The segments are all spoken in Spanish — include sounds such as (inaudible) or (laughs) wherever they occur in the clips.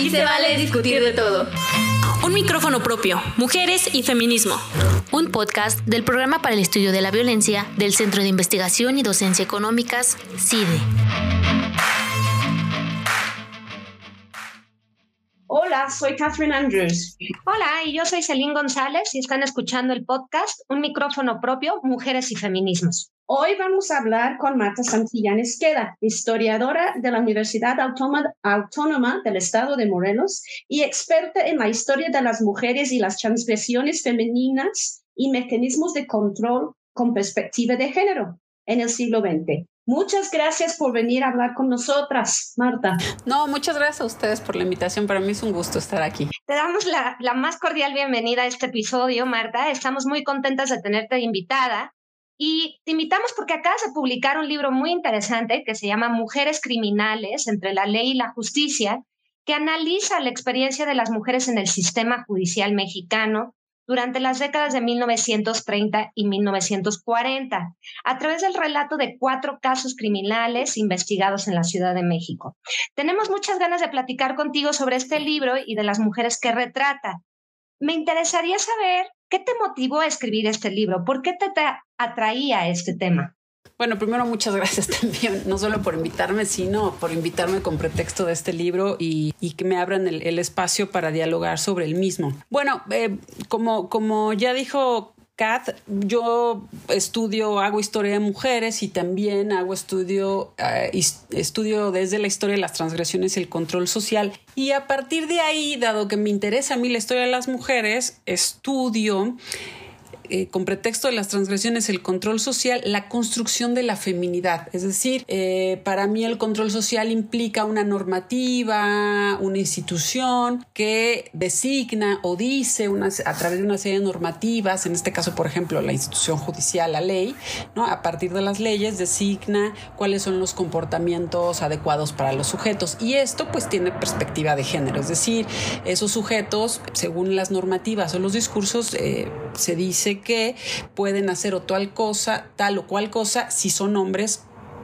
Aquí se vale discutir de todo. Un micrófono propio, mujeres y feminismo. Un podcast del programa para el estudio de la violencia del Centro de Investigación y Docencia Económicas, CIDE. Hola, soy Catherine Andrews. Hola, y yo soy Celine González y están escuchando el podcast Un micrófono propio, Mujeres y Feminismos. Hoy vamos a hablar con Marta Santillán Esqueda, historiadora de la Universidad Autónoma, del Estado de Morelos y experta en la historia de las mujeres y las transgresiones femeninas y mecanismos de control con perspectiva de género en el siglo XX. Muchas gracias por venir a hablar con nosotras, Marta. No, muchas gracias a ustedes por la invitación. Para mí es un gusto estar aquí. Te damos la, la más cordial bienvenida a este episodio, Marta. Estamos muy contentas de tenerte invitada. Y te invitamos porque acá se publicar un libro muy interesante que se llama Mujeres Criminales entre la ley y la justicia, que analiza la experiencia de las mujeres en el sistema judicial mexicano durante las décadas de 1930 y 1940, a través del relato de cuatro casos criminales investigados en la Ciudad de México. Tenemos muchas ganas de platicar contigo sobre este libro y de las mujeres que retrata. Me interesaría saber qué te motivó a escribir este libro, por qué te, atraía este tema. Bueno, primero muchas (laughs) gracias también, no solo por invitarme, sino por invitarme con pretexto de este libro y, que me abran el, espacio para dialogar sobre el mismo. Bueno, eh, como, como ya dijo Yo estudio, hago historia de mujeres y también hago estudio, eh, estudio desde la historia de las transgresiones y el control social. Y a partir de ahí, dado que me interesa a mí la historia de las mujeres, estudio eh, con pretexto de las transgresiones, el control social, la construcción de la feminidad. Es decir, eh, para mí el control social implica una normativa, una institución que designa o dice a través de una serie de normativas, en este caso, por ejemplo, la institución judicial, la ley, ¿no? a partir de las leyes designa cuáles son los comportamientos adecuados para los sujetos. Y esto pues tiene perspectiva de género, es decir, esos sujetos, según las normativas o los discursos, eh, se dice que pueden hacer o tal cosa, tal o cual cosa, si son hombres,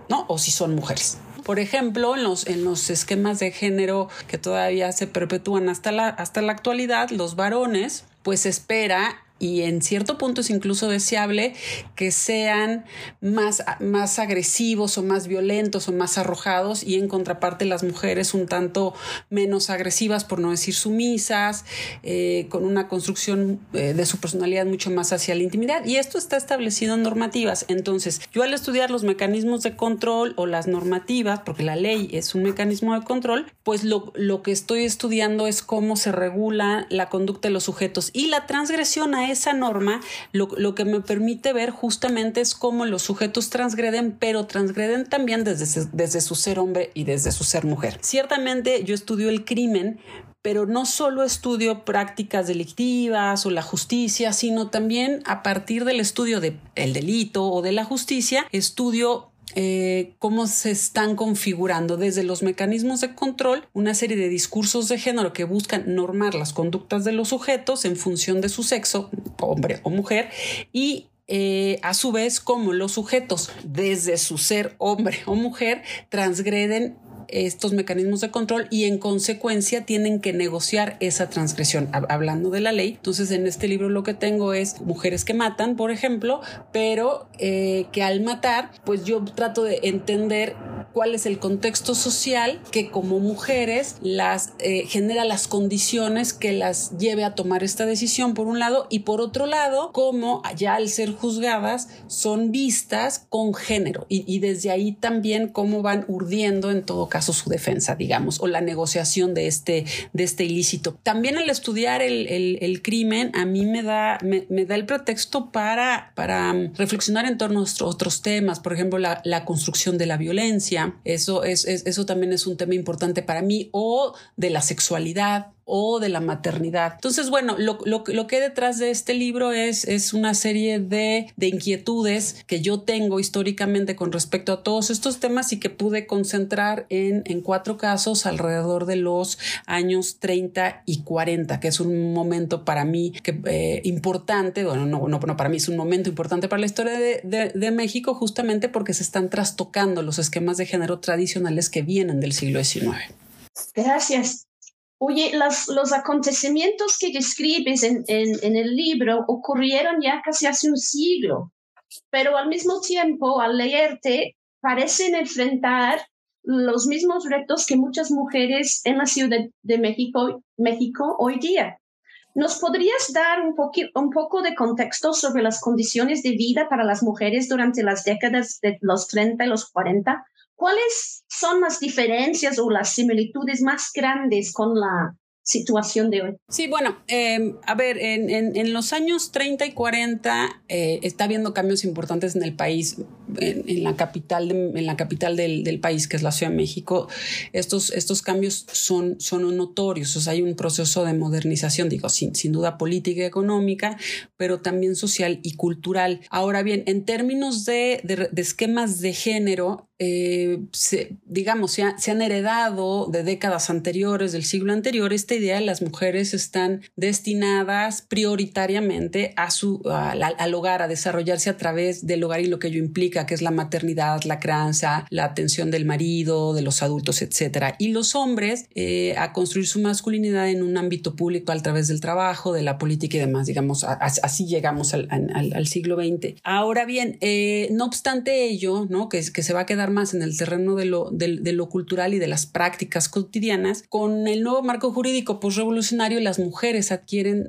¿no? O si son mujeres. Por ejemplo, en los, en los esquemas de género que todavía se perpetúan hasta la, hasta la actualidad, los varones, pues espera y en cierto punto es incluso deseable que sean más, más agresivos o más violentos o más arrojados y en contraparte las mujeres un tanto menos agresivas, por no decir sumisas, eh, con una construcción eh, de su personalidad mucho más hacia la intimidad. Y esto está establecido en normativas. Entonces, yo al estudiar los mecanismos de control o las normativas, porque la ley es un mecanismo de control, pues lo, lo que estoy estudiando es cómo se regula la conducta de los sujetos y la transgresión a esa norma lo, que me permite ver justamente es cómo los sujetos transgreden, pero transgreden también desde, desde su ser hombre y desde su ser mujer. Ciertamente yo estudio el crimen, pero no solo estudio prácticas delictivas o la justicia, sino también a partir del estudio del delito o de la justicia, estudio eh, cómo se están configurando desde los mecanismos de control una serie de discursos de género que buscan normar las conductas de los sujetos en función de su sexo, hombre o mujer, y eh, a su vez cómo los sujetos desde su ser hombre o mujer transgreden estos mecanismos de control y en consecuencia tienen que negociar esa transgresión, hablando de la ley. Entonces en este libro lo que tengo es mujeres que matan, por ejemplo, pero eh, que al matar, pues yo trato de entender cuál es el contexto social que como mujeres las eh, genera las condiciones que las lleve a tomar esta decisión por un lado y por otro lado cómo ya al ser juzgadas son vistas con género y, y desde ahí también cómo van urdiendo en todo caso su defensa, digamos, o la negociación de este, de este ilícito. También al estudiar el, el, crimen, a mí me da, me, da el pretexto para, para um, reflexionar en torno a otros temas, por ejemplo, la, la construcción de la violencia, eso, es, eso también es un tema importante para mí, o de la sexualidad, o de la maternidad. Entonces, bueno, lo, que hay detrás de este libro es, es una serie de, de, inquietudes que yo tengo históricamente con respecto a todos estos temas y que pude concentrar en, en cuatro casos alrededor de los años 30 y 40, que es un momento para mí que, eh, importante, bueno, no, no, no, para mí es un momento importante para la historia de, de, de México justamente porque se están trastocando los esquemas de género tradicionales que vienen del siglo XIX. Gracias. Oye, los acontecimientos que describes en, en, el libro ocurrieron ya casi hace un siglo, pero al mismo tiempo, al leerte, parecen enfrentar los mismos retos que muchas mujeres en la Ciudad de México, México hoy día. ¿Nos podrías dar un, un poco de contexto sobre las condiciones de vida para las mujeres durante las décadas de los 30 y los 40? ¿Cuáles son las diferencias o las similitudes más grandes con la situación de hoy? Sí, bueno, em, a ver, en, en, los años 30 y 40 eh, está habiendo cambios importantes en el país, en, la capital, en la capital del, del, país, que es la Ciudad de México. Estos, estos cambios son, son notorios, o sea, hay un proceso de modernización, digo, sin, sin duda política y económica, pero también social y cultural. Ahora bien, en términos de, de, de esquemas de género, eh, digamos, se, se, han heredado de décadas anteriores, del siglo anterior, esta idea de las mujeres están destinadas prioritariamente a su, al hogar, a desarrollarse a través del hogar y lo que ello implica, que es la maternidad, la crianza, la atención del marido, de los adultos, etcétera. Y los hombres eh, a construir su masculinidad en un ámbito público a través del trabajo, de la política y demás, digamos, así llegamos al, al, siglo XX. Ahora bien, eh, no obstante ello, ¿no? Que, que se va a quedar más en el terreno de lo, de, lo cultural y de las prácticas cotidianas, con el nuevo marco jurídico postrevolucionario las mujeres adquieren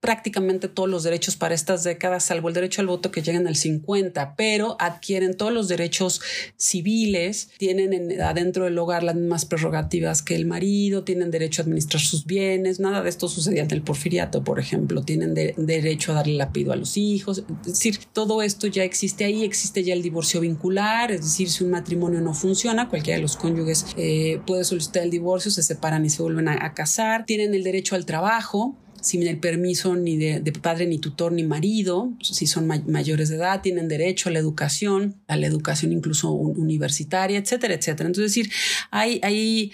prácticamente todos los derechos para estas décadas, salvo el derecho al voto que llegan al 50, pero adquieren todos los derechos civiles, tienen adentro del hogar las mismas prerrogativas que el marido, tienen derecho a administrar sus bienes, nada de esto sucedía en el porfiriato, por ejemplo, tienen derecho a darle el apellido a los hijos, es decir, todo esto ya existe ahí, existe ya el divorcio vincular, es decir, si un matrimonio no funciona, cualquiera de los cónyuges eh, puede solicitar el divorcio, se separan y se vuelven a casar, tienen el derecho al trabajo, sin el permiso ni de, padre, ni tutor, ni marido, si son mayores de edad, tienen derecho a la educación, a la educación incluso universitaria, etcétera, etcétera. Entonces, es decir, hay, hay,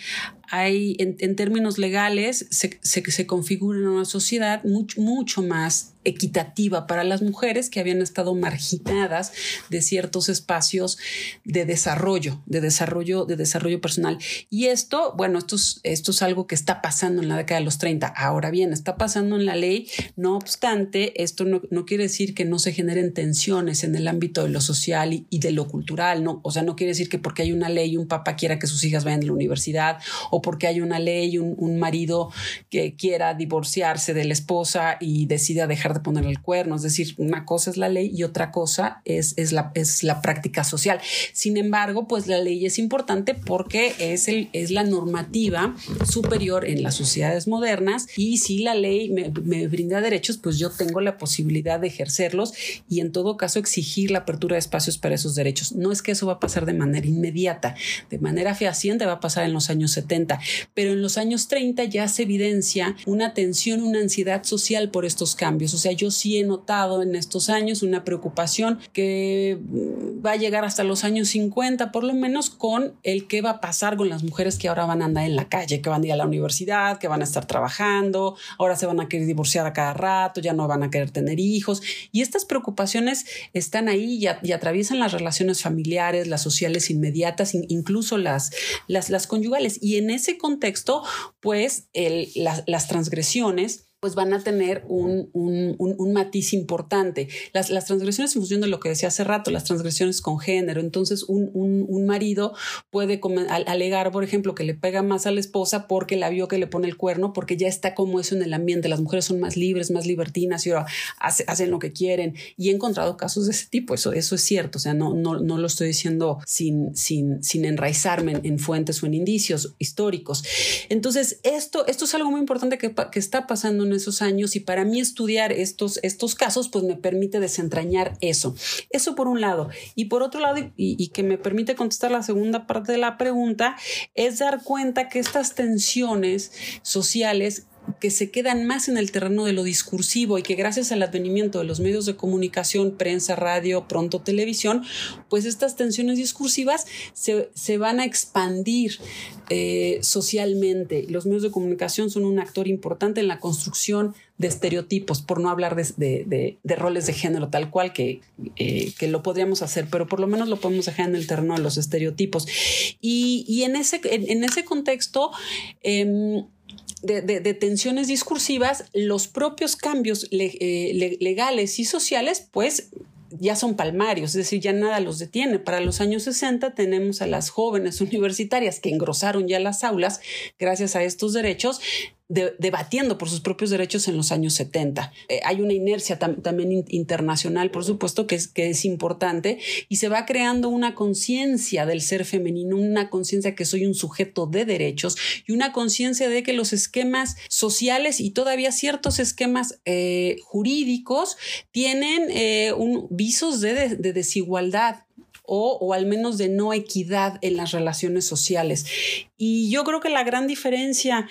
hay en, términos legales, se, se, configura una sociedad mucho, mucho más equitativa para las mujeres que habían estado marginadas de ciertos espacios de desarrollo, de desarrollo, de desarrollo personal. Y esto, bueno, esto es, esto es algo que está pasando en la década de los 30. Ahora bien, está pasando en la ley. No obstante, esto no, no quiere decir que no se generen tensiones en el ámbito de lo social y, de lo cultural. No, o sea, no quiere decir que porque hay una ley un papá quiera que sus hijas vayan a la universidad o porque hay una ley un, un marido que quiera divorciarse de la esposa y decida dejar de poner el cuerno. Es decir, una cosa es la ley y otra cosa es, es, la, es la práctica social. Sin embargo, pues la ley es importante porque es, el, es la normativa superior en las sociedades modernas y si la ley me, me brinda derechos, pues yo tengo la posibilidad de ejercerlos y en todo caso exigir la apertura de espacios para esos derechos. No es que eso va a pasar de manera inmediata, de manera fehaciente va a pasar en los años 70, pero en los años 30 ya se evidencia una tensión, una ansiedad social por estos cambios. O sea, yo sí he notado en estos años una preocupación que mm, va a llegar hasta los años 50, por lo menos con el qué va a pasar con las mujeres que ahora van a andar en la calle, que van a ir a la universidad, que van a estar trabajando, ahora se van a querer divorciar a cada rato, ya no van a querer tener hijos. Y estas preocupaciones están ahí y, atraviesan las relaciones familiares, las sociales inmediatas, incluso las, las, las conyugales. Y en ese contexto, pues el, las transgresiones pues van a tener un, un, un, matiz importante. Las, las, transgresiones en función de lo que decía hace rato, las transgresiones con género. Entonces, un, marido puede alegar, por ejemplo, que le pega más a la esposa porque la vio que le pone el cuerno, porque ya está como eso en el ambiente. Las mujeres son más libres, más libertinas y ahora hacen lo que quieren. Y he encontrado casos de ese tipo. Eso, eso es cierto. O sea, no, no, no lo estoy diciendo sin, sin, sin enraizarme en, en, fuentes o en indicios históricos. Entonces, esto, esto es algo muy importante que, que está pasando en esos años y para mí estudiar estos, estos casos pues me permite desentrañar eso. Eso por un lado. Y por otro lado, y, y que me permite contestar la segunda parte de la pregunta, es dar cuenta que estas tensiones sociales que se quedan más en el terreno de lo discursivo y que gracias al advenimiento de los medios de comunicación, prensa, radio, pronto televisión, pues estas tensiones discursivas se, se van a expandir eh, socialmente. Los medios de comunicación son un actor importante en la construcción de estereotipos, por no hablar de, de, roles de género tal cual que, eh, que, lo podríamos hacer, pero por lo menos lo podemos dejar en el terreno de los estereotipos. Y, y en, ese, en, ese contexto, eh, de, tensiones discursivas, los propios cambios eh, legales y sociales, pues ya son palmarios, es decir, ya nada los detiene. Para los años 60 tenemos a las jóvenes (laughs) universitarias que engrosaron ya las aulas gracias a estos derechos debatiendo por sus propios derechos en los años 70. Eh, hay una inercia también internacional, por supuesto, que es, importante y se va creando una conciencia del ser femenino, una conciencia que soy un sujeto de derechos y una conciencia de que los esquemas sociales y todavía ciertos esquemas eh, jurídicos tienen eh, un, visos de, de desigualdad o, al menos de no equidad en las relaciones sociales. Y yo creo que la gran diferencia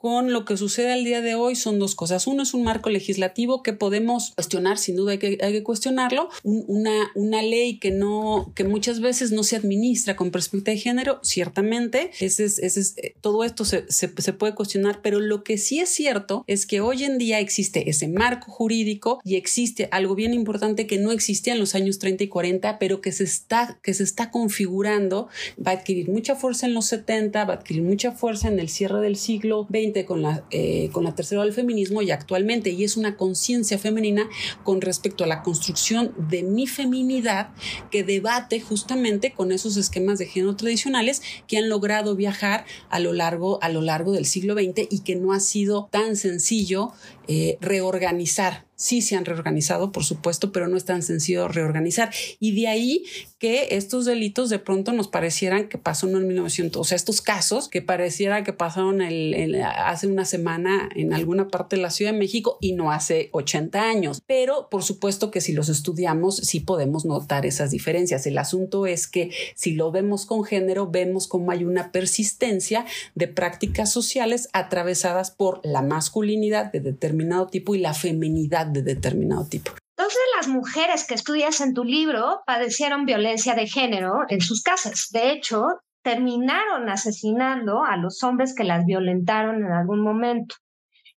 con lo que sucede al día de hoy son dos cosas. Uno es un marco legislativo que podemos cuestionar, sin duda hay que, hay que cuestionarlo. una, una ley que, no, que muchas veces no se administra con perspectiva de género, ciertamente, ese es, ese es, eh, todo esto se, se, se puede cuestionar, pero lo que sí es cierto es que hoy en día existe ese marco jurídico y existe algo bien importante que no existía en los años 30 y 40, pero que se está, que se está configurando, va a adquirir mucha fuerza en los 70, va a adquirir mucha fuerza en el cierre del siglo XX con la, eh, con la tercera del feminismo y actualmente, y es una conciencia femenina con respecto a la construcción de mi feminidad que debate justamente con esos esquemas de género tradicionales que han logrado viajar a lo largo, a lo largo del siglo XX y que no ha sido tan sencillo eh, reorganizar sí se han reorganizado, por supuesto, pero no es tan sencillo reorganizar. Y de ahí que estos delitos de pronto nos parecieran que pasó en 1900, o sea, estos casos que pareciera que pasaron el, hace una semana en alguna parte de la Ciudad de México y no hace 80 años. Pero por supuesto que si los estudiamos, sí podemos notar esas diferencias. El asunto es que si lo vemos con género, vemos cómo hay una persistencia de prácticas sociales atravesadas por la masculinidad de determinado tipo y la feminidad de determinado tipo. Dos de las mujeres que estudias en tu libro padecieron violencia de género en sus casas. De hecho, terminaron asesinando a los hombres que las violentaron en algún momento.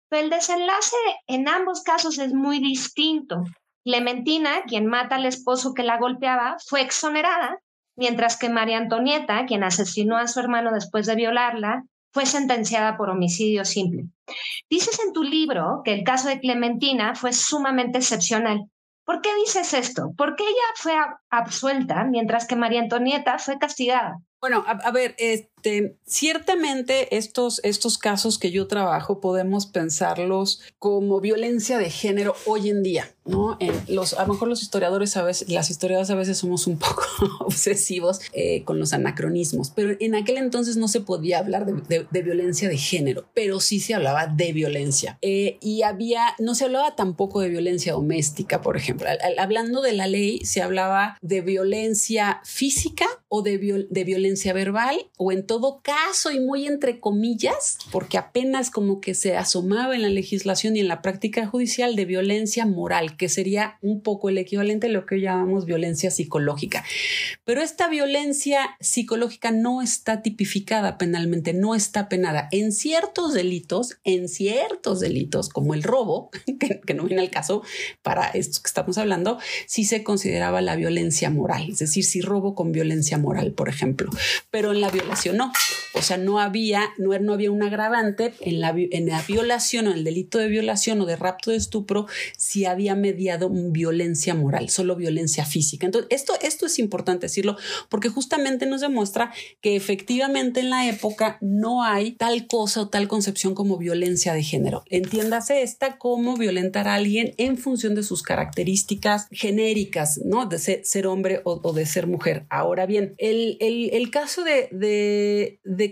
Pero el desenlace en ambos casos es muy distinto. Clementina, quien mata al esposo que la golpeaba, fue exonerada, mientras que María Antonieta, quien asesinó a su hermano después de violarla, fue sentenciada por homicidio simple. Dices en tu libro que el caso de Clementina fue sumamente excepcional. ¿Por qué dices esto? ¿Por qué ella fue absuelta mientras que María Antonieta fue castigada? Bueno, a, ver, este, ciertamente estos, estos casos que yo trabajo podemos pensarlos como violencia de género hoy en día, ¿no? En los, a lo mejor los historiadores a veces, las historiadoras a veces somos un (laughs) poco obsesivos eh, con los anacronismos, pero en aquel entonces no se podía hablar de, de, violencia de género, pero sí se hablaba de violencia. Eh, y había, no se hablaba tampoco de violencia doméstica, por ejemplo. hablando de la ley, se hablaba de violencia física o de, de violencia verbal o en todo caso y muy entre comillas, porque apenas como que se asomaba en la legislación y en la práctica judicial de violencia moral, que sería un poco el equivalente a lo que llamamos violencia psicológica. Pero esta violencia psicológica no está tipificada penalmente, no está penada. En ciertos delitos, en ciertos delitos, como el robo, (laughs) que, que no viene al caso para esto que estamos hablando, sí se consideraba la violencia moral, es decir, si robo con violencia moral, por ejemplo pero en la violación no. O sea, no había, no, no había un agravante en la, en la violación o en el delito de violación o de rapto de estupro si había mediado violencia moral, solo violencia física. Entonces, esto, esto es importante decirlo porque justamente nos demuestra que efectivamente en la época no hay tal cosa o tal concepción como violencia de género. Entiéndase esta como violentar a alguien en función de sus características genéricas, ¿no? De ser, hombre o, de ser mujer. Ahora bien, el, el, caso de,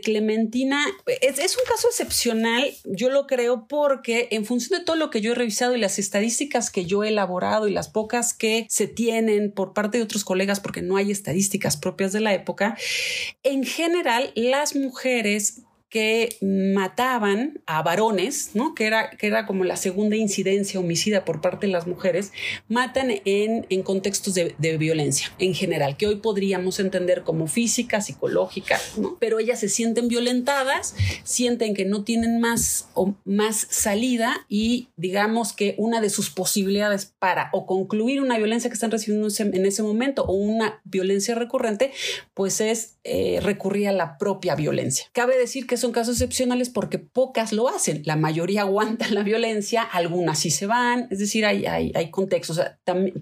Clementina es, es, un caso excepcional, yo lo creo, porque en función de todo lo que yo he revisado y las estadísticas que yo he elaborado y las pocas que se tienen por parte de otros colegas, porque no hay estadísticas propias de la época, en general las mujeres que mataban a varones, ¿no? que, era, que era como la segunda incidencia homicida por parte de las mujeres, matan en, en contextos de, violencia en general, que hoy podríamos entender como física, psicológica, ¿no? pero ellas se sienten violentadas, sienten que no tienen más, o más salida y digamos que una de sus posibilidades para o concluir una violencia que están recibiendo en ese momento o una violencia recurrente, pues es eh, recurría a la propia violencia. Cabe decir que son casos excepcionales porque pocas lo hacen. La mayoría aguantan la violencia, algunas sí se van, es decir, hay, hay, contextos.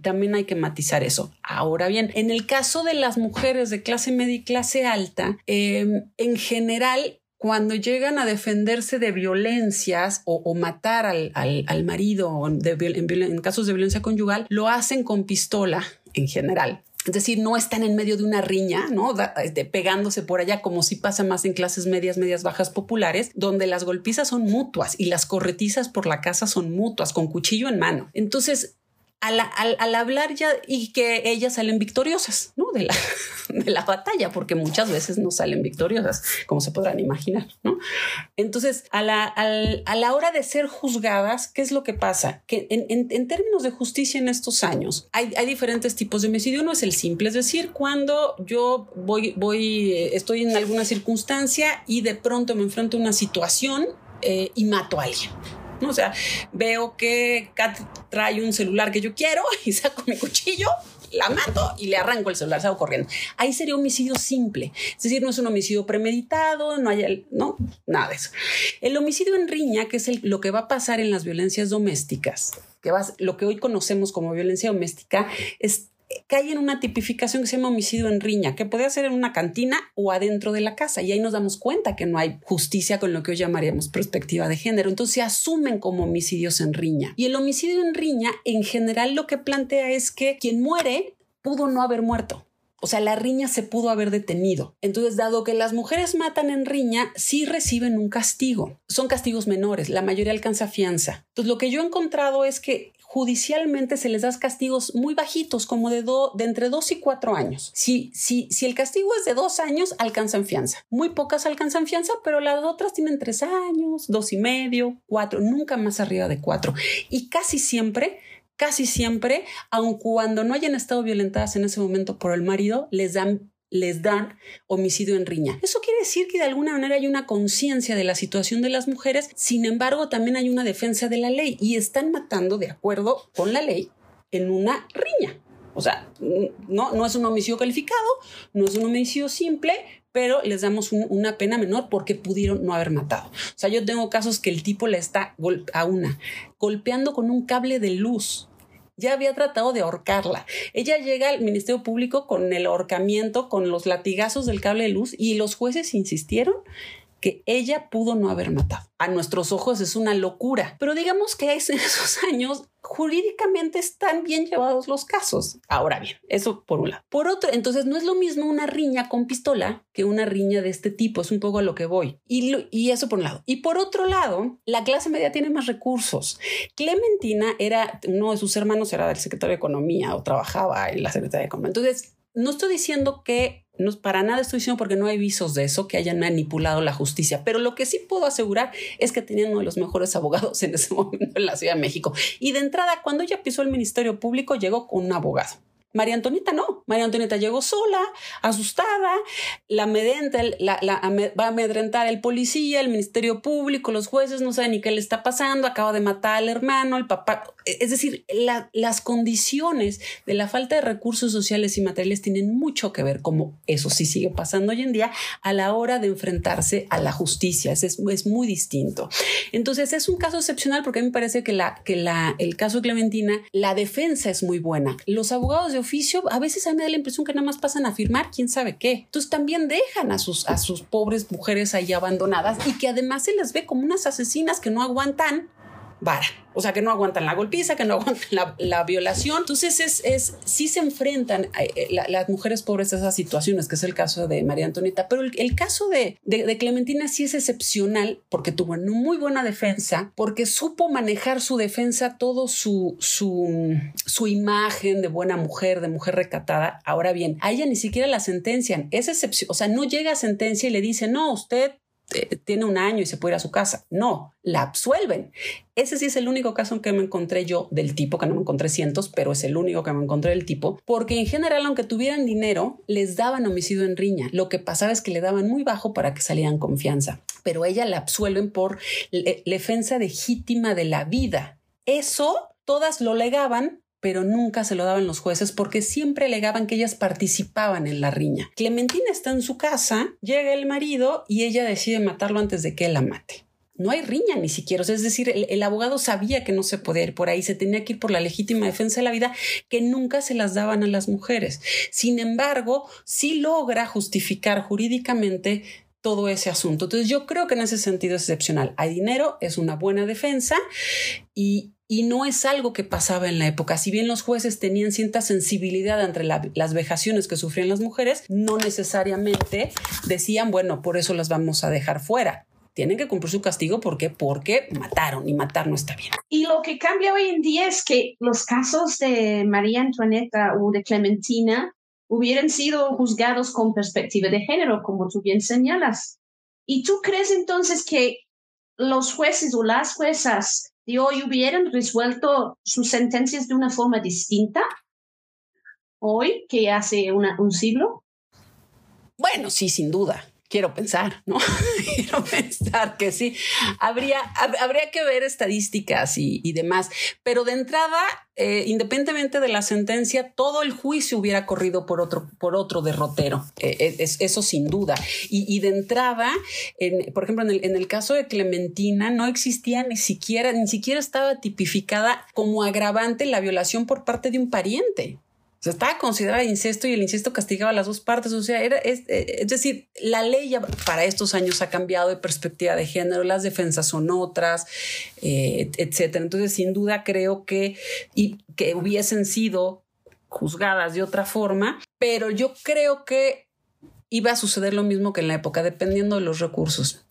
también hay que matizar eso. Ahora bien, en el caso de las mujeres de clase media y clase alta, em, en general cuando llegan a defenderse de violencias o, matar al, al, marido en, en, casos de violencia conyugal, lo hacen con pistola en general. Es decir, no están en medio de una riña, ¿no? De, pegándose por allá, como si pasa más en clases medias, medias bajas populares, donde las golpizas son mutuas y las corretizas por la casa son mutuas, con cuchillo en mano. Entonces, al, hablar ya y que ellas salen victoriosas ¿no? de, la, (laughs) de la batalla, porque muchas veces no salen victoriosas, como se podrán imaginar. ¿no? Entonces, a la, a la hora de ser juzgadas, ¿qué es lo que pasa? Que en, en, términos de justicia en estos años, hay, hay, diferentes tipos de homicidio. Uno es el simple, es decir, cuando yo voy, voy, estoy en alguna circunstancia y de pronto me enfrento a una situación eh, y mato a alguien. O sea, veo que Kat trae un celular que yo quiero (laughs) y saco mi cuchillo la mato y le arranco el celular, salgo corriendo. Ahí sería homicidio simple. Es decir, no es un homicidio premeditado, no hay, no, nada de eso. El homicidio en riña, que es lo que va a pasar en las violencias domésticas, que va, lo que hoy conocemos como violencia doméstica, es cae en una tipificación que se llama homicidio en riña, que puede ser en una cantina o adentro de la casa. Y ahí nos damos cuenta que no hay justicia con lo que hoy llamaríamos perspectiva de género. Entonces se asumen como homicidios en riña. Y el homicidio en riña, en general, lo que plantea es que quien muere pudo no haber muerto. O sea, la riña se pudo haber detenido. Entonces, dado que las mujeres matan en riña, sí reciben un castigo. Son castigos menores, la mayoría alcanza fianza. Entonces, lo que yo he encontrado es que judicialmente se les da castigos muy bajitos, como de, de entre dos y cuatro años. Si, si, si el castigo es de dos años, alcanzan fianza. Muy pocas alcanzan fianza, pero las otras tienen tres años, dos y medio, cuatro, nunca más arriba de cuatro. Y casi siempre casi siempre, aun cuando no hayan estado violentadas en ese momento por el marido, les dan les dan homicidio en riña. Eso quiere decir que de alguna manera hay una conciencia de la situación de las mujeres, sin embargo también hay una defensa de la ley y están matando de acuerdo con la ley en una riña. O sea, no, no es un homicidio calificado, no es un homicidio simple, pero les damos una pena menor porque pudieron no haber matado. O sea, yo tengo casos que el tipo le está a una golpeando con un cable de luz ya había tratado de ahorcarla. Ella llega al Ministerio Público con el ahorcamiento, con los latigazos del cable de luz y los jueces insistieron que ella pudo no haber matado. A nuestros ojos es una locura, pero digamos que en (laughs) esos años jurídicamente están bien llevados los casos. Ahora bien, eso por un lado. Por otro, entonces no es lo mismo una riña con pistola que una riña de este tipo, es un poco a lo que voy. Y, y eso por un lado. Y por otro lado, la clase media tiene más recursos. Clementina era, uno de sus hermanos era del secretario de Economía o trabajaba en la Secretaría de Economía. Entonces, no estoy diciendo que no, para nada estoy diciendo porque no hay visos de eso que hayan manipulado la justicia, pero lo que sí puedo asegurar es que tenían uno de los mejores abogados en ese (laughs) momento en la Ciudad de México. Y de entrada, cuando ella pisó el Ministerio Público, llegó con un abogado. María Antonieta no. María Antonieta llegó sola, asustada, la, medenta, la, va a amedrentar el policía, el Ministerio Público, los jueces, no saben ni qué le está pasando, acaba de matar al hermano, el papá. Es decir, las condiciones de la falta de recursos sociales y materiales tienen mucho que ver, como eso sí sigue pasando hoy en día, a la hora de enfrentarse a la justicia. Es, es muy distinto. Entonces, es un caso excepcional porque a mí me parece que, la, que la, el caso Clementina, la defensa es muy buena. Los abogados de oficio, a veces a mí me da la impresión que nada más pasan a firmar quién sabe qué. Entonces también dejan a sus, a sus pobres mujeres ahí abandonadas y que además se les ve como unas asesinas que no aguantan vara. O sea, que no aguantan la golpiza, que no aguantan la, violación. Entonces, es, es, sí se enfrentan eh, eh, las mujeres pobres a esas situaciones, que es el caso de María Antonieta. Pero el, caso de, de, Clementina sí es excepcional porque tuvo una muy buena defensa, porque supo manejar su defensa, todo su, su, su imagen de buena mujer, de mujer recatada. Ahora bien, a ella ni siquiera la sentencian. Es excepción, o sea, no llega a sentencia y le dice, no, usted eh, tiene un año y se puede ir a su casa. No, la absuelven. Ese sí es el único caso en que me encontré yo del tipo, que no me encontré cientos, pero es el único que me encontré del tipo, porque en general, aunque tuvieran dinero, les daban homicidio en riña. Lo que pasaba es que le daban muy bajo para que salieran confianza, pero ella la absuelven por defensa legítima de la vida. Eso todas lo legaban pero nunca se lo daban los jueces porque siempre alegaban que ellas participaban en la riña. Clementina está en su casa, llega el marido y ella decide matarlo antes de que él la mate no hay riña ni siquiera. es decir, el, abogado sabía que no se podía ir por ahí, se tenía que ir por la legítima defensa de la vida que nunca se las daban a las mujeres. Sin embargo, sí logra justificar jurídicamente todo ese asunto. Entonces yo creo que en ese sentido es excepcional. Hay dinero, es una buena defensa y, no es algo que pasaba en la época. Si bien los jueces tenían cierta sensibilidad entre las vejaciones que sufrían las mujeres, no necesariamente decían, bueno, por eso las vamos a dejar fuera tienen que cumplir su castigo. ¿Por qué? Porque mataron y matar no está bien. Y lo que cambia hoy en día es que los casos de María Antonieta o de Clementina hubieran sido juzgados con perspectiva de género, como tú bien señalas. ¿Y tú crees entonces que los jueces o las juezas de hoy hubieran resuelto sus sentencias de una forma distinta hoy que hace un siglo? Bueno, sí, sin duda quiero pensar, ¿no? (laughs) quiero pensar que sí. Habría, habría que ver estadísticas y, demás, pero de entrada, eh, independientemente de la sentencia, todo el juicio hubiera corrido por otro, por otro derrotero. Eh, es, eso sin duda. Y, de entrada, por ejemplo, en el, en el caso de Clementina, no existía ni siquiera, ni siquiera estaba tipificada como agravante la violación por parte de un pariente estaba considerada incesto y el incesto castigaba a las dos partes. O sea, era, es, eh, es, decir, la ley ya para estos años ha cambiado de perspectiva de género, las defensas son otras, eh, etcétera. Entonces, sin duda creo que, y, que hubiesen sido juzgadas de otra forma, pero yo creo que iba a suceder lo mismo que en la época, dependiendo de los recursos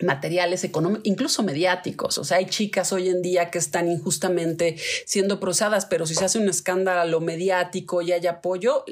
materiales económicos, incluso mediáticos. O sea, hay chicas hoy en día que están injustamente siendo procesadas, pero si se hace un escándalo mediático y hay apoyo,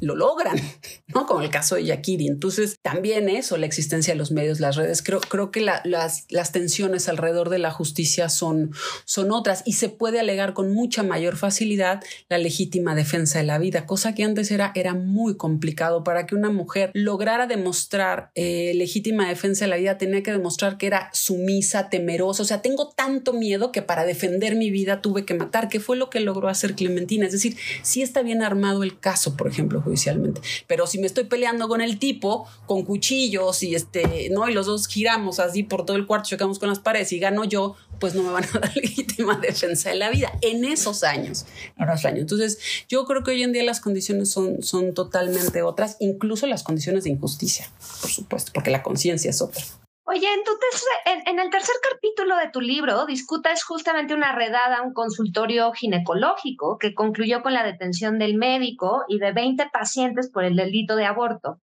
lo logran, (laughs) ¿no? Como el caso de Yakiri. Entonces, también eso, la existencia de los medios, las redes, creo, creo que las, las tensiones alrededor de la justicia son, son otras y se puede alegar con mucha mayor facilidad la legítima defensa de la vida, cosa que antes era, era muy complicado para que una mujer lograra demostrar eh, legítima defensa de la vida, tenía que demostrar que era sumisa, temerosa. O sea, tengo tanto miedo que para defender mi vida tuve que matar, que fue lo que logró hacer Clementina. Es decir, sí está bien armado el caso, por ejemplo, judicialmente. Pero si me estoy peleando con el tipo, con cuchillos y este, ¿no? Y los dos giramos así por todo el cuarto, chocamos con las paredes y gano yo, pues no me van a (laughs) dar legítima defensa de la vida en esos años. En esos años. Entonces, yo creo que hoy en día las condiciones son, son totalmente otras, incluso las condiciones de injusticia, por supuesto, porque la conciencia es otra. Oye, entonces en, el tercer capítulo de tu libro discutas justamente una redada a un consultorio ginecológico que concluyó con la detención del médico y de 20 pacientes por el delito de aborto.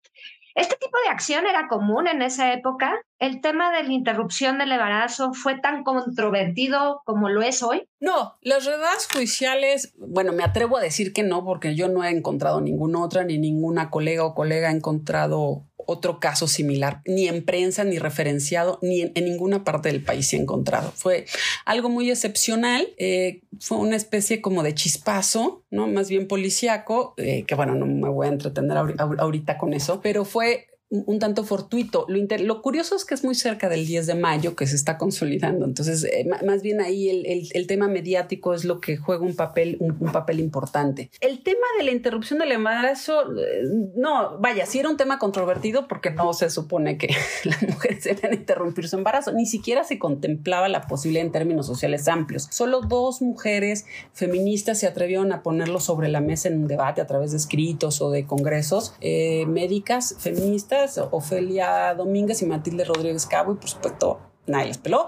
¿Este tipo de acción era común en esa época? ¿El tema de la interrupción del embarazo fue tan controvertido como lo es hoy? No, las redadas judiciales, bueno, me atrevo a decir que no, porque yo no he encontrado ninguna otra, ni ninguna colega o colega ha encontrado otro caso similar, ni en prensa, ni referenciado, ni en, ninguna parte del país se ha encontrado. Fue algo muy excepcional, eh, fue una especie como de chispazo, ¿no? Más bien policíaco, eh, que bueno, no me voy a entretener ahorita con eso, pero fue un tanto fortuito. Lo, lo, curioso es que es muy cerca del 10 de mayo que se está consolidando. Entonces, eh, más bien ahí el, el, tema mediático es lo que juega un papel, un, papel importante. El tema de la interrupción del embarazo, eh, no, vaya, sí era un tema controvertido porque no se supone que (laughs) las mujeres deben interrumpir su embarazo. Ni siquiera se contemplaba la posibilidad en términos sociales amplios. Solo dos mujeres feministas se atrevieron a ponerlo sobre la mesa en un debate a través de escritos o de congresos eh, médicas feministas Ofelia Domínguez y Matilde Rodríguez Cabo, y por supuesto nadie les peló.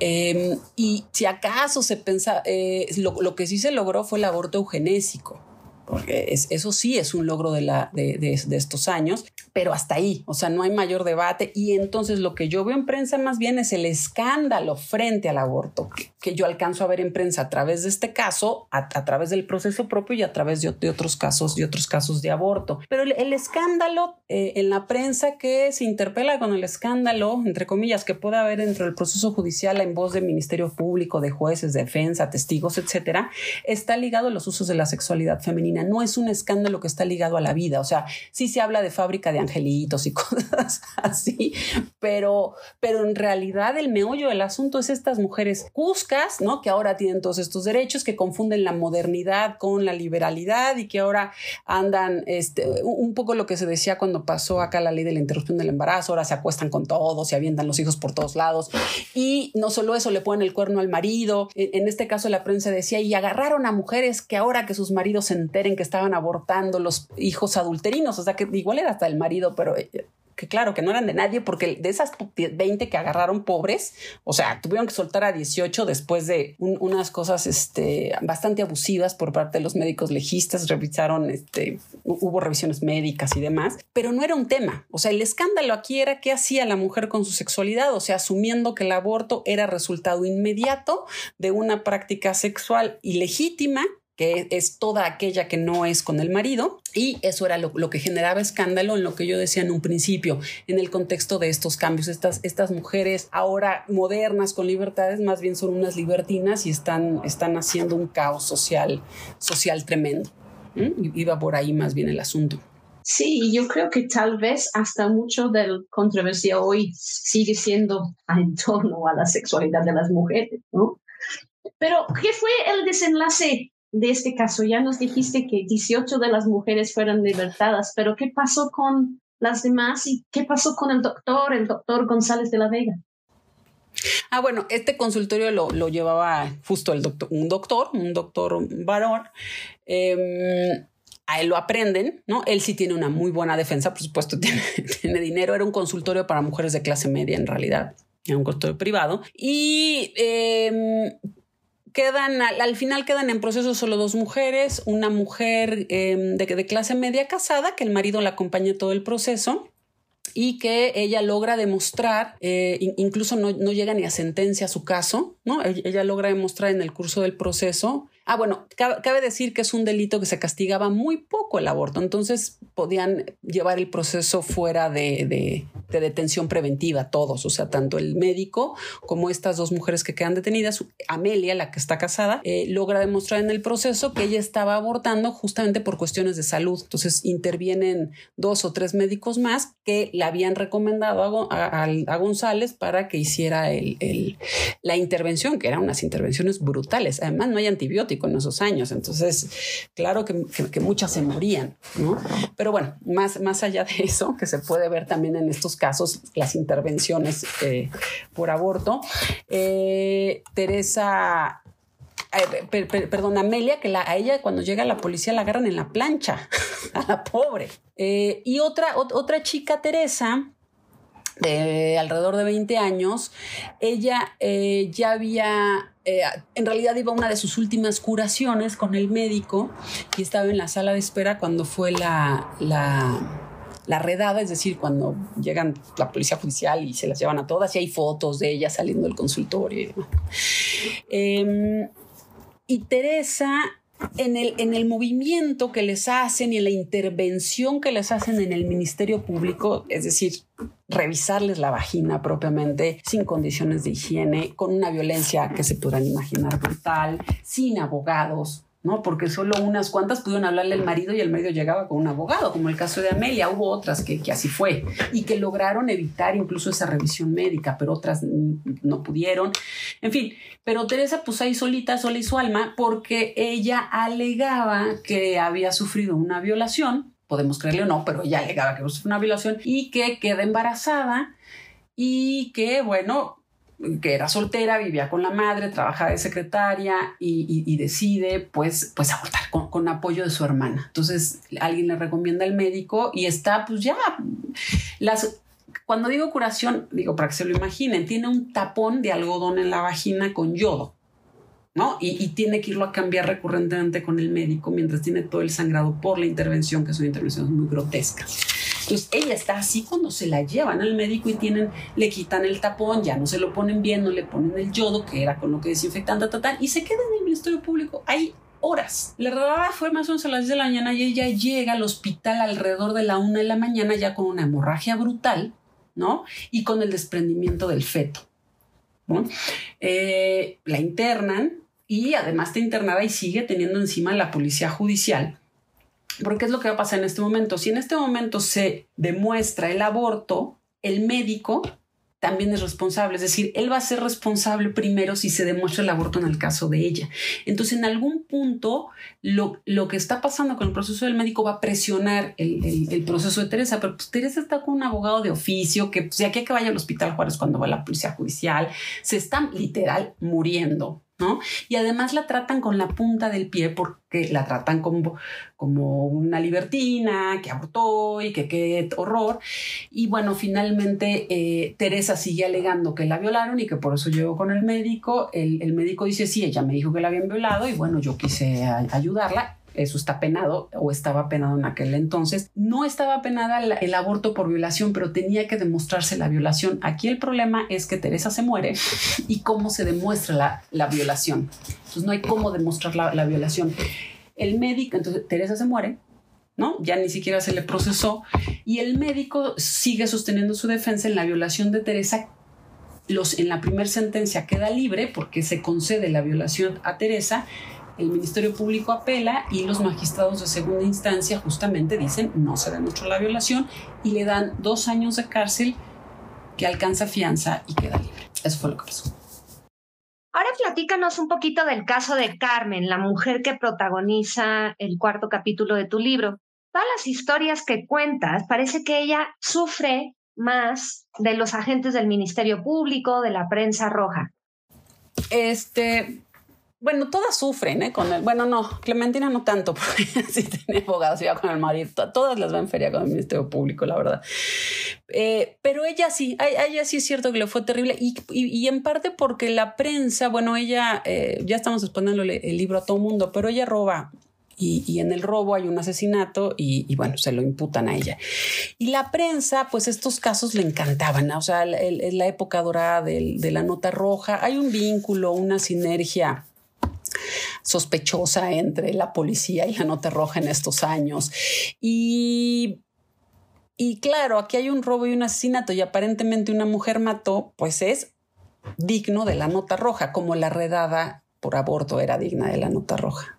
Em, y si acaso se pensa, eh, lo, que sí se logró fue el aborto eugenésico porque eso sí es un logro de, estos años, pero hasta ahí, o sea, no hay mayor debate. Y entonces lo que yo veo en prensa más bien es el escándalo frente al aborto, yo alcanzo a ver en prensa a través de este caso, a, través del proceso propio y a través de, otros casos, de otros casos de aborto. Pero el, escándalo eh, en la prensa que se interpela con el escándalo, entre comillas, que puede haber dentro del proceso judicial en voz del Ministerio Público, de jueces, defensa, testigos, etcétera, está ligado a los usos de la sexualidad femenina, no es un escándalo que está ligado a la vida, o sea, sí se habla de fábrica de angelitos y (laughs) cosas así, pero, pero en realidad el meollo del asunto es estas mujeres cuscas, ¿no? Que ahora tienen todos estos derechos, que confunden la modernidad con la liberalidad y que ahora andan, este, un poco lo que se decía cuando pasó acá la ley de la interrupción del embarazo, ahora se acuestan con todos, se avientan los hijos por todos lados. Y no solo eso, le ponen el cuerno al marido, en este caso la prensa decía, y agarraron a mujeres que ahora que sus maridos se enteren que estaban abortando los hijos adulterinos, o sea que igual era hasta el marido, pero eh, que claro, que no eran de nadie, porque de esas 20 que agarraron pobres, o sea, tuvieron que soltar a 18 después de unas cosas este, bastante abusivas por parte de los médicos legistas, revisaron, este, hubo revisiones médicas y demás, pero no era un tema. O sea, el escándalo aquí era qué hacía la mujer con su sexualidad, o sea, asumiendo que el aborto era resultado inmediato de una práctica sexual ilegítima que es toda aquella que no es con el marido, y eso era lo, que generaba escándalo en lo que yo decía en un principio, en el contexto de estos cambios. Estas, estas mujeres ahora modernas con libertades, más bien son unas libertinas y están, están haciendo un caos social, social tremendo. Iba por ahí más bien el asunto. Sí, yo creo que tal vez hasta mucho de la controversia hoy sigue siendo en torno a la sexualidad de las mujeres, ¿no? Pero, ¿qué fue el desenlace de este caso? Ya nos dijiste que 18 de las mujeres fueron libertadas, pero ¿qué pasó con las demás y qué pasó con el doctor, el doctor González de la Vega? Ah, bueno, este consultorio lo, llevaba justo el doctor, un doctor, un doctor varón. Em, a él lo aprenden, ¿no? Él sí tiene una muy buena defensa, por supuesto, (laughs) tiene, dinero. Era un consultorio para mujeres de clase media en realidad, era un consultorio privado. Y eh, quedan, al, final quedan en proceso solo dos mujeres, una mujer em, de, de, clase media casada, que el marido la acompaña todo el proceso, y que ella logra demostrar, eh, incluso no, no, llega ni a sentencia a su caso, ¿no? Ella logra demostrar en el curso del proceso Ah, bueno, cabe decir que es un delito que se castigaba muy poco el aborto, entonces podían llevar el proceso fuera de, detención preventiva todos, o sea, tanto el médico como estas dos mujeres que quedan detenidas, Amelia, la que está casada, eh, logra demostrar en el proceso que ella estaba abortando justamente por cuestiones de salud. Entonces intervienen dos o tres médicos más que le habían recomendado a, González para que hiciera la intervención, que eran unas intervenciones brutales. Además, no hay antibióticos en esos años. Entonces, claro que, muchas se morían, ¿no? Pero bueno, más, más allá de eso, que se puede ver también en estos casos, las intervenciones eh, por aborto, eh, Teresa eh, perdón, Amelia, que la, a ella cuando llega la policía la agarran en la plancha, (laughs) a la pobre. y otra, otra chica, Teresa, de alrededor de 20 años, ella ya había en realidad iba a una de sus últimas curaciones con el médico y estaba en la sala de espera cuando fue la, redada, es decir, cuando llegan la policía judicial y se las llevan a todas y hay fotos de ella saliendo del consultorio. Em, y Teresa en el, en el movimiento que les hacen y en la intervención que les hacen en el Ministerio Público, es decir, revisarles la vagina propiamente, sin condiciones de higiene, con una violencia que se podrán imaginar brutal, sin abogados, ¿no? Porque solo unas cuantas pudieron hablarle al marido y el marido llegaba con un abogado, como el caso de Amelia. Hubo otras que, que, así fue y que lograron evitar incluso esa revisión médica, pero otras no pudieron. En fin, pero Teresa pues ahí solita, sola y su alma, porque ella alegaba que había sufrido una violación, podemos creerle o no, pero ella alegaba que sufrido una violación y que queda embarazada y que, bueno, que era soltera, vivía con la madre, trabajaba de secretaria y, decide pues, pues abortar con, apoyo de su hermana. Entonces alguien le recomienda al médico y está pues ya las... Cuando digo curación, digo para que se lo imaginen, tiene un tapón de algodón en la vagina con yodo. ¿no? Y, y, tiene que irlo a cambiar recurrentemente con el médico mientras tiene todo el sangrado por la intervención, que son intervenciones muy grotescas. Entonces ella está así cuando se la llevan al médico y tienen, le quitan el tapón, ya no se lo ponen bien, no le ponen el yodo, que era con lo que desinfectan, tal, y se queda en el Ministerio Público ahí horas. La verdad fue más o menos a las 10 de la mañana y ella llega al hospital alrededor de la 1 de la mañana ya con una hemorragia brutal, ¿no? Y con el desprendimiento del feto. Eh, la internan y además está internada y sigue teniendo encima la policía judicial Porque es lo que va a pasar en este momento. Si en este momento se demuestra el aborto, el médico también es responsable. Es decir, él va a ser responsable primero si se demuestra el aborto en el caso de ella. Entonces, en algún punto, lo, lo que está pasando con el proceso del médico va a presionar el, el, proceso de Teresa. Pero pues, Teresa está con un abogado de oficio que, pues, de aquí a que vaya al hospital Juárez cuando va a la policía judicial, se está literal muriendo. ¿No? Y además la tratan con la punta del pie porque la tratan como, como una libertina que abortó y que qué horror. Y bueno, finalmente eh, Teresa sigue alegando que la violaron y que por eso llegó con el médico. El, el médico dice, sí, ella me dijo que la habían violado y bueno, yo quise ayudarla eso está penado o estaba penado en aquel entonces. No estaba penada el, aborto por violación, pero tenía que demostrarse la violación. Aquí el problema es que Teresa se muere (laughs) y cómo se demuestra la, violación. Entonces no hay cómo demostrar la, la violación. El médico, entonces Teresa se muere, ¿no? Ya ni siquiera se le procesó y el médico sigue sosteniendo su defensa en la violación de Teresa. Los, en la primera sentencia queda libre porque se concede la violación a Teresa el Ministerio Público apela y los magistrados de segunda instancia justamente dicen no se demostró la violación y le dan dos años de cárcel que alcanza fianza y queda libre. Eso fue lo que pasó. Ahora platícanos un poquito del caso de Carmen, la mujer que protagoniza el cuarto capítulo de tu libro. Todas las historias que cuentas, parece que ella sufre más de los agentes del Ministerio Público, de la prensa roja. Este, bueno, todas sufren, ¿eh? Con el, bueno, no, Clementina no tanto, (laughs) porque sí tiene abogados, iba con el marido, todas las va en feria con el Ministerio Público, la verdad. Eh, pero ella sí, ella sí es cierto que le fue terrible y, y, en parte porque la prensa, bueno, ella, eh, ya estamos exponiéndole el libro a todo mundo, pero ella roba y, y, en el robo hay un asesinato y, bueno, se lo imputan a ella. Y la prensa, pues estos casos le encantaban, o sea, en la época dorada de, de la nota roja, hay un vínculo, una sinergia sospechosa entre la policía y la nota roja en estos años. Y y claro, aquí hay un robo y un asesinato y aparentemente una mujer mató, pues es digno de la nota roja, como la redada por aborto era digna de la nota roja.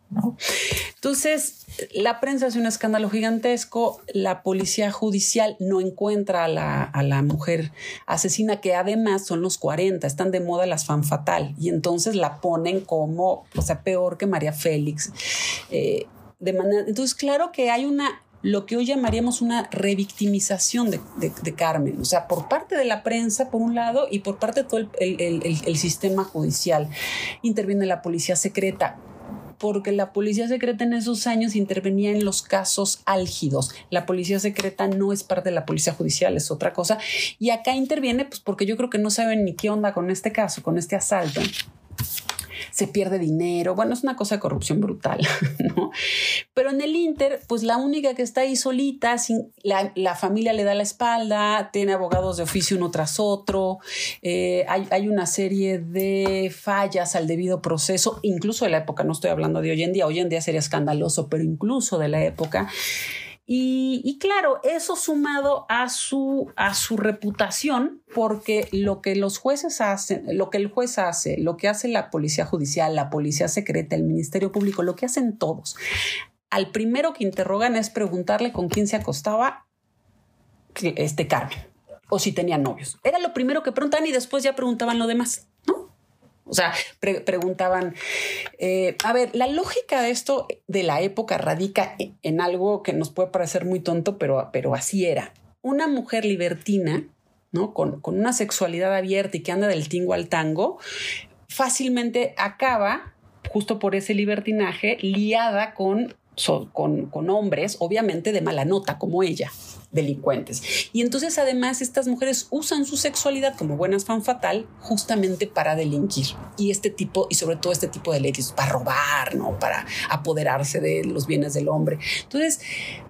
Entonces, la prensa hace un escándalo gigantesco, la policía judicial no encuentra a la, a la mujer asesina, que además son los 40, están de moda las fan fatal, y entonces la ponen como, o sea, peor que María Félix. Eh, de manera, entonces, claro que hay una lo que hoy llamaríamos una revictimización de, de, Carmen, o sea, por parte de la prensa, por un lado, y por parte de todo el, el, el sistema judicial. Interviene la policía secreta porque la policía secreta en esos años intervenía en los casos álgidos. La policía secreta no es parte de la policía judicial, es otra cosa. Y acá interviene, pues porque yo creo que no saben ni qué onda con este caso, con este asalto se pierde dinero. Bueno, es una cosa de corrupción brutal, (laughs) ¿no? Pero en el Inter, pues la única que está ahí solita, sin, la, familia le da la espalda, tiene abogados de oficio uno tras otro, eh, hay, hay, una serie de fallas al debido proceso, incluso de la época, no estoy hablando de hoy en día, hoy en día sería escandaloso, pero incluso de la época. Y, claro, eso sumado a su, a su reputación, porque lo que los jueces hacen, lo que el juez hace, lo que hace la policía judicial, la policía secreta, el Ministerio Público, lo que hacen todos, al primero que interrogan es preguntarle con quién se acostaba este Carmen o si tenía novios. Era lo primero que preguntaban y después ya preguntaban lo demás. O sea, preguntaban, eh, a ver, la lógica de esto de la época radica en algo que nos puede parecer muy tonto, pero, pero así era. Una mujer libertina, ¿no? Con, con una sexualidad abierta y que anda del tingo al tango, fácilmente acaba, justo por ese libertinaje, liada con, con, con hombres, obviamente de mala nota, como ella delincuentes. Y entonces además estas mujeres usan su sexualidad como buenas fan fatal justamente para delinquir. Y este tipo, y sobre todo este tipo de leyes, para robar, ¿no? Para apoderarse de los bienes del hombre. Entonces,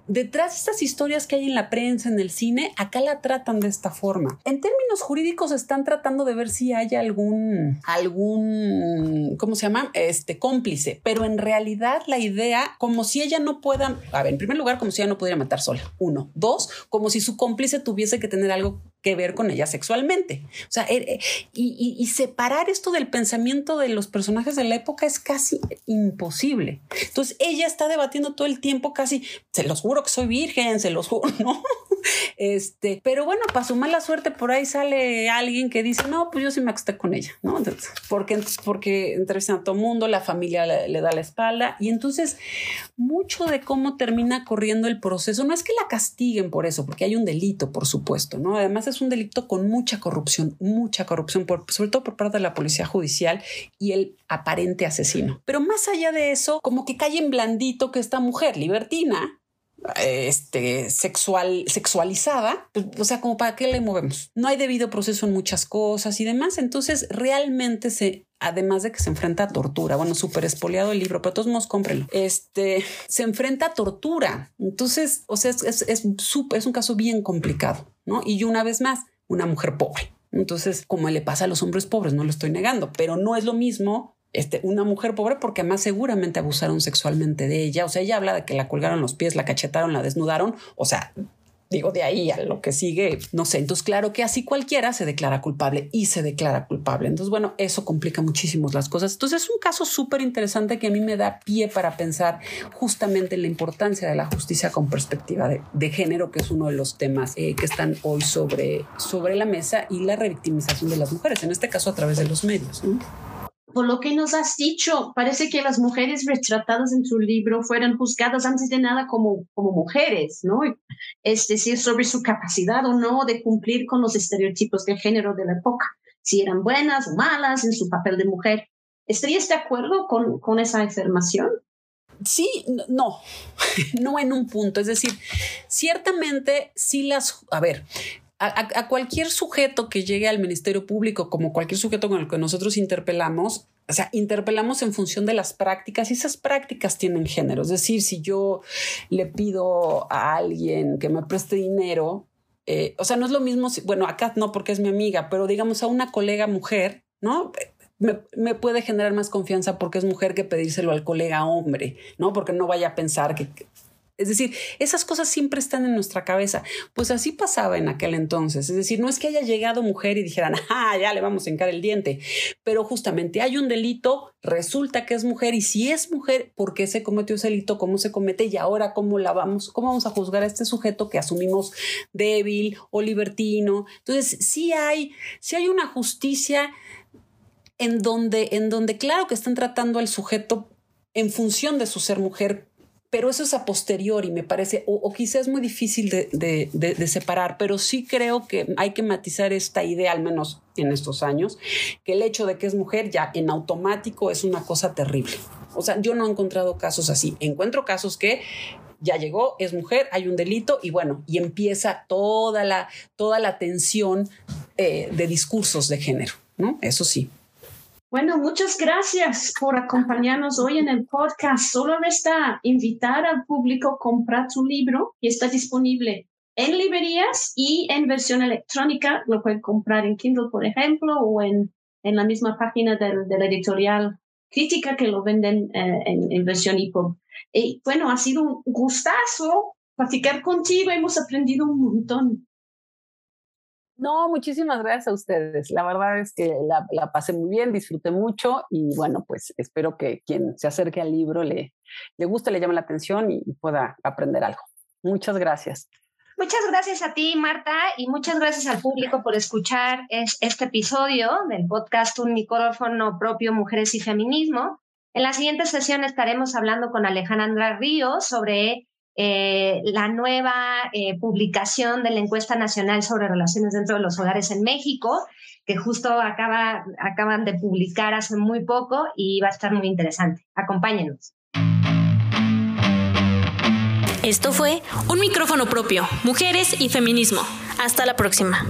detrás de estas historias que hay en la prensa, en el cine, acá la tratan de esta forma. En términos jurídicos están tratando de ver si hay algún, algún, ¿cómo se llama? Este cómplice. Pero en realidad la idea, como si ella no pueda, a ver, en primer lugar, como si ella no pudiera matar sola. Uno. Dos, como si su cómplice tuviese que tener algo que ver con ella sexualmente. O sea, er, eh, y, separar esto del pensamiento de los personajes de la época es casi imposible. Entonces, ella está debatiendo todo el tiempo casi, se los juro que soy virgen, se los juro, (laughs) ¿no? (laughs) Este, pero bueno, para su mala suerte, por ahí sale alguien que dice, no, pues yo sí me acosté con ella, ¿no? porque, porque entrevistan a todo mundo, la familia le, da la espalda y entonces mucho de cómo termina corriendo el proceso, no es que la castiguen por eso, porque hay un delito, por supuesto, ¿no? Además es un delito con mucha corrupción, mucha corrupción, por, sobre todo por parte de la policía judicial y el aparente asesino. Pero más allá de eso, como que cae en blandito que esta mujer libertina este, sexual, sexualizada, pues, o sea, como para qué le movemos. No hay debido proceso en muchas cosas y demás. Entonces, realmente se, además de que se enfrenta a tortura, bueno, súper espoliado el libro, pero todos modos cómprenlo. Este, se enfrenta a tortura. Entonces, o sea, es, es, es, es un caso bien complicado, ¿no? Y una vez más, una mujer pobre. Entonces, como le pasa a los hombres pobres, no lo estoy negando, pero no es lo mismo este, una mujer pobre porque más seguramente abusaron sexualmente de ella. O sea, ella habla de que la colgaron los pies, la cachetaron, la desnudaron. O sea, digo, de ahí a lo que sigue, no sé. Entonces, claro que así cualquiera se declara culpable y se declara culpable. Entonces, bueno, eso complica muchísimo las cosas. Entonces, es un caso súper interesante que a mí me da pie para pensar justamente en la importancia de la justicia con perspectiva de, género, que es uno de los temas eh, que están hoy sobre, sobre la mesa y la revictimización de las mujeres, en este caso a través de los medios. Por lo que nos has dicho, parece que las mujeres retratadas en su libro fueran juzgadas antes de nada como, como mujeres, ¿no? Es decir, sobre su capacidad o no de cumplir con los estereotipos de género de la época, si eran buenas o malas en su papel de mujer. ¿Estarías de acuerdo con, con esa afirmación? Sí, no, (laughs) no en un punto. Es decir, ciertamente sí las, a ver, a, cualquier sujeto que llegue al Ministerio Público, como cualquier sujeto con el que nosotros interpelamos, o sea, interpelamos en función de las prácticas y esas prácticas tienen género. Es decir, si yo le pido a alguien que me preste dinero, eh, o sea, no es lo mismo, si, bueno, acá no porque es mi amiga, pero digamos a una colega mujer, ¿no? Me, puede generar más confianza porque es mujer que pedírselo al colega hombre, ¿no? Porque no vaya a pensar que, es decir, esas cosas siempre están en nuestra cabeza. Pues así pasaba en aquel entonces. Es decir, no es que haya llegado mujer y dijeran, (laughs) ah, ya le vamos a encar el diente, pero justamente hay un delito, resulta que es mujer y si es mujer, ¿por qué se cometió ese delito? ¿Cómo se comete? Y ahora, ¿cómo la vamos? ¿Cómo vamos a juzgar a este sujeto que asumimos débil o libertino? Entonces, sí hay, hay una justicia en donde, en donde, claro que están tratando al sujeto en función de su ser mujer pero eso es a posteriori, me parece, o, quizás es muy difícil de, separar, pero sí creo que hay que matizar esta idea, al menos en estos años, que el hecho de que es mujer ya en automático es una cosa terrible. O sea, yo no he encontrado casos así. Encuentro casos que ya llegó, es mujer, hay un delito y bueno, y empieza toda la, toda la tensión eh, de discursos de género, ¿no? Eso sí. Bueno, muchas gracias por acompañarnos hoy en el podcast. Solo resta invitar al público a comprar su libro que está disponible en librerías y en versión electrónica. Lo pueden comprar en Kindle, por ejemplo, o en, en la misma página del, de la editorial Crítica que lo venden eh, en, en, versión EPUB. Y bueno, ha sido un gustazo platicar contigo. Hemos aprendido un montón. No, muchísimas gracias a ustedes. La verdad es que la, pasé muy bien, disfruté mucho y bueno, pues espero que quien se acerque al libro le, le guste, le llame la atención y, pueda aprender algo. Muchas gracias. Muchas gracias a ti, Marta, y muchas gracias al público por escuchar este episodio del podcast Un micrófono propio, Mujeres y Feminismo. En la siguiente sesión estaremos hablando con Alejandra Ríos sobre eh, la nueva eh, publicación de la encuesta nacional sobre relaciones dentro de los hogares en México, que justo acaba, acaban de publicar hace muy poco y va a estar muy interesante. Acompáñenos. Esto fue Un micrófono propio, mujeres y feminismo. Hasta la próxima.